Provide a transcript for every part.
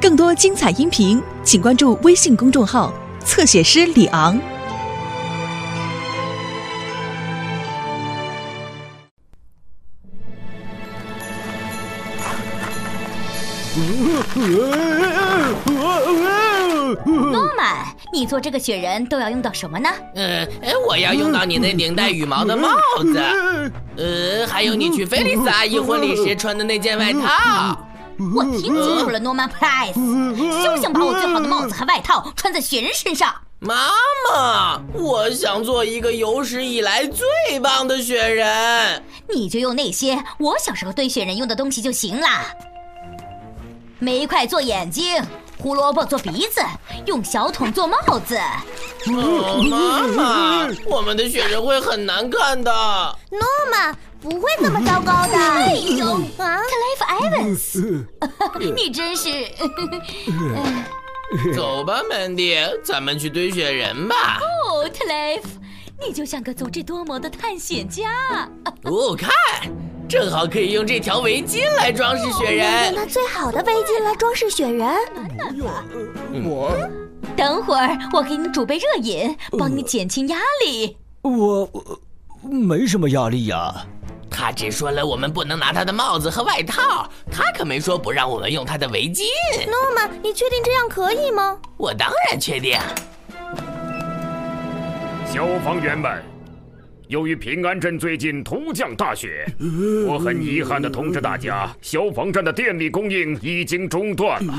更多精彩音频，请关注微信公众号“侧写师李昂”。诺曼，你做这个雪人都要用到什么呢？呃，我要用到你那顶戴羽毛的帽子，呃，还有你去菲利斯阿姨婚礼时穿的那件外套。我听清楚了，，Norman Price，休想把我最好的帽子和外套穿在雪人身上。妈妈，我想做一个有史以来最棒的雪人。你就用那些我小时候堆雪人用的东西就行了。煤块做眼睛，胡萝卜做鼻子，用小桶做帽子。哦，妈妈，我们的雪人会很难看的。诺曼不会这么糟糕的。哎呦啊，Clive Evans，你真是。走吧，Mandy，咱们去堆雪人吧。哦，Clive，你就像个足智多谋的探险家。哦，看。正好可以用这条围巾来装饰雪人，用它最好的围巾来装饰雪人。我等会儿我给你煮杯热饮，帮你减轻压力。我没什么压力呀。他只说了我们不能拿他的帽子和外套，他可没说不让我们用他的围巾。诺曼，你确定这样可以吗？我当然确定。消防员们。由于平安镇最近突降大雪，我很遗憾的通知大家，消防站的电力供应已经中断了。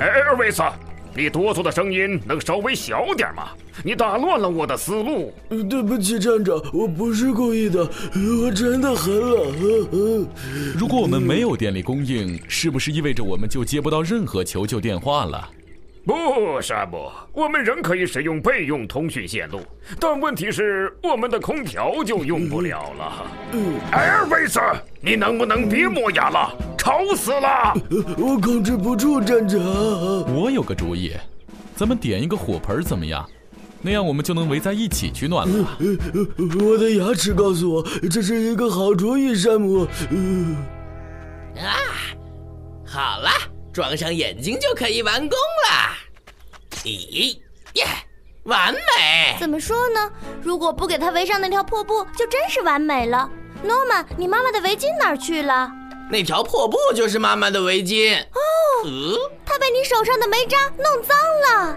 艾尔维斯，你哆嗦的声音能稍微小点吗？你打乱了我的思路。对不起，站长，我不是故意的，我真的很冷。如果我们没有电力供应，是不是意味着我们就接不到任何求救电话了？不，山姆，我们仍可以使用备用通讯线路，但问题是我们的空调就用不了了。艾尔维斯，你能不能别磨牙了？吵死了！我控制不住，站长。我有个主意，咱们点一个火盆怎么样？那样我们就能围在一起取暖了。我的牙齿告诉我这是一个好主意，山姆。啊，好了。装上眼睛就可以完工了，咦耶，完美！怎么说呢？如果不给他围上那条破布，就真是完美了。诺曼，你妈妈的围巾哪儿去了？那条破布就是妈妈的围巾。哦，她被你手上的煤渣弄脏了。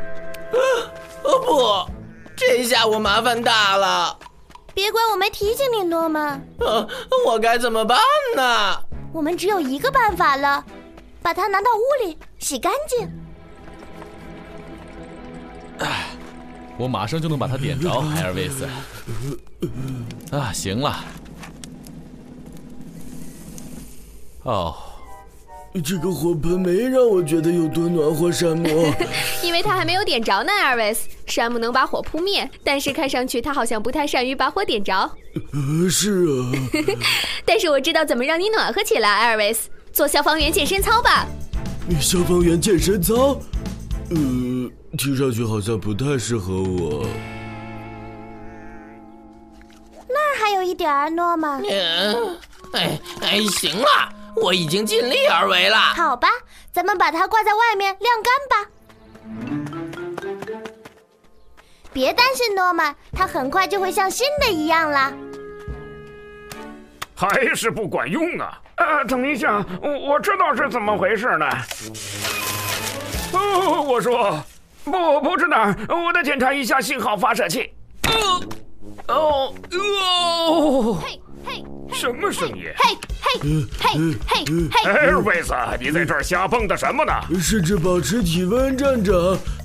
哦不，这下我麻烦大了。别怪我没提醒你，诺曼。呃，我该怎么办呢？我们只有一个办法了。把它拿到屋里洗干净。哎，我马上就能把它点着，海尔维斯。啊，行了。哦，这个火盆没让我觉得有多暖和，山姆。因为它还没有点着呢，艾尔维斯。山姆能把火扑灭，但是看上去他好像不太善于把火点着。呃，是啊。但是我知道怎么让你暖和起来，艾尔维斯。做消防员健身操吧。消防员健身操，呃，听上去好像不太适合我。那儿还有一点儿，诺曼。嗯，哎哎，行了，我已经尽力而为了。好吧，咱们把它挂在外面晾干吧。别担心，诺曼，它很快就会像新的一样了。还是不管用啊！呃，等一下，我我知道是怎么回事呢。哦，我说，不，不是那儿，我得检查一下信号发射器。哦，哦，嘿，嘿，什么声音？嘿，嘿，嘿，嘿，嘿。艾尔维斯，你在这儿瞎蹦跶什么呢？试着保持体温，站长。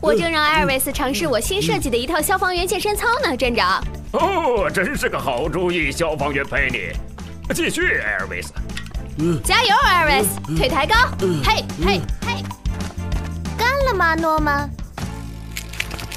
我正让艾尔维斯尝试我新设计的一套消防员健身操呢，站长。哦，真是个好主意，消防员陪你。继续，艾尔维斯。加油，艾尔维斯！腿抬高，嘿，嘿，嘿。干了吗，诺曼？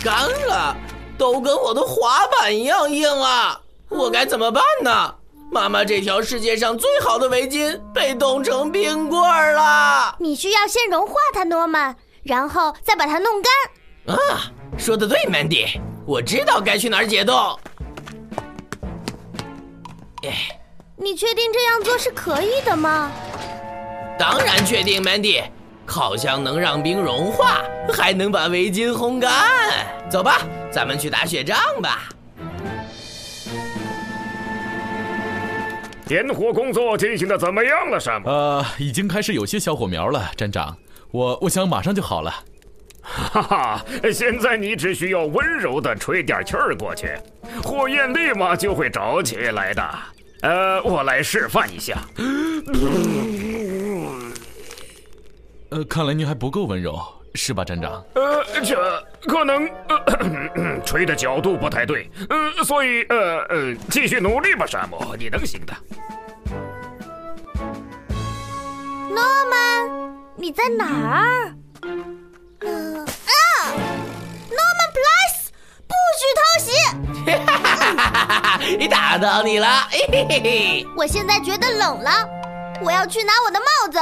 干了，都跟我的滑板一样硬了！我该怎么办呢？妈妈，这条世界上最好的围巾被冻成冰棍了。你需要先融化它，诺曼，然后再把它弄干。啊，说的对，Mandy，我知道该去哪儿解冻。你确定这样做是可以的吗？当然确定，Mandy。烤箱能让冰融化，还能把围巾烘干。走吧，咱们去打雪仗吧。点火工作进行的怎么样了，山姆？呃，已经开始有些小火苗了，站长。我我想马上就好了。哈哈，现在你只需要温柔的吹点气儿过去，火焰立马就会着起来的。呃，我来示范一下。呃，看来您还不够温柔，是吧，站长？呃，这可能呃，吹的角度不太对，呃，所以呃呃，继续努力吧，山姆，你能行的。诺曼，你在哪儿？哈哈哈哈哈！打到你了，嘿嘿嘿嘿！我现在觉得冷了，我要去拿我的帽子。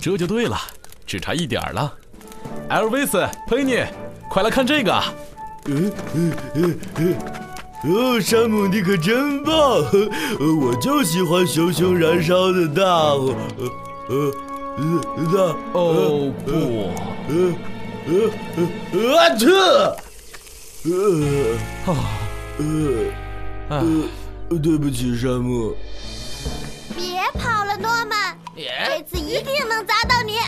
这就对了，只差一点了。艾尔维斯、佩妮，快来看这个！嗯嗯嗯嗯，哦，山姆，你可真棒！我就喜欢熊熊燃烧的大火。呃呃大哦不，呃呃呃啊特，呃啊呃，对不起，山姆。别跑了，诺曼。这次一定能砸到你！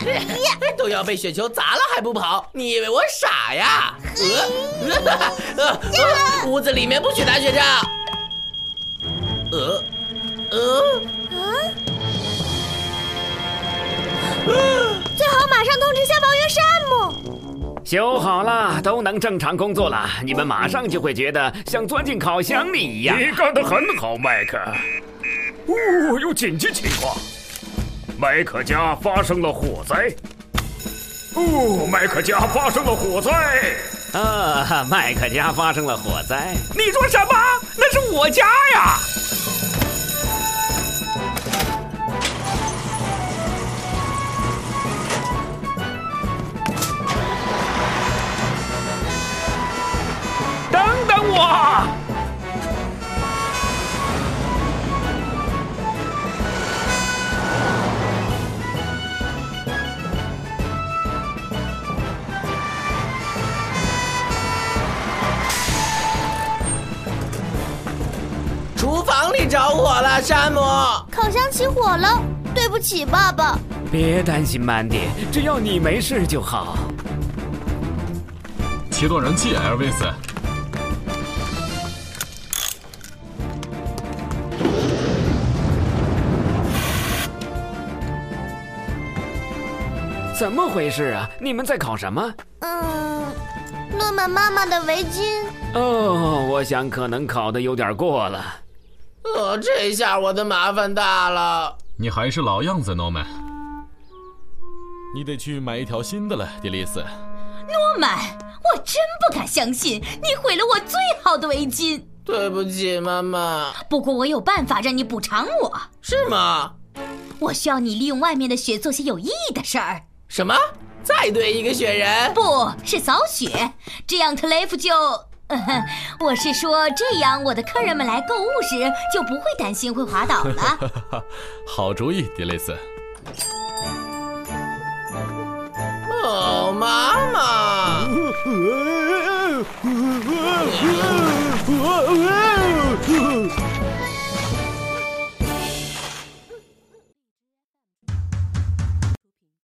都要被雪球砸了还不跑？你以为我傻呀？呃，屋子里面不许打雪仗。呃，呃，最好马上通知消防员山姆。修好了，都能正常工作了。你们马上就会觉得像钻进烤箱里一样。你干得很好，麦克。哦，有紧急情况。麦克家发生了火灾！哦，麦克家发生了火灾！啊，麦克家发生了火灾！你说什么？那是我家呀！等等我！着火了，山姆！烤箱起火了，对不起，爸爸。别担心，曼迪，只要你没事就好。切断燃气，艾尔维斯。怎么回事啊？你们在烤什么？嗯，诺曼妈妈的围巾。哦，我想可能烤的有点过了。呃，这下我的麻烦大了。你还是老样子，诺曼。你得去买一条新的了，迪丽斯。诺曼，我真不敢相信你毁了我最好的围巾。对不起，妈妈。不过我有办法让你补偿我。是吗？我需要你利用外面的雪做些有意义的事儿。什么？再堆一个雪人？不是扫雪，这样特雷弗就…… 我是说，这样我的客人们来购物时就不会担心会滑倒了。好主意，迪雷斯。哦，妈妈。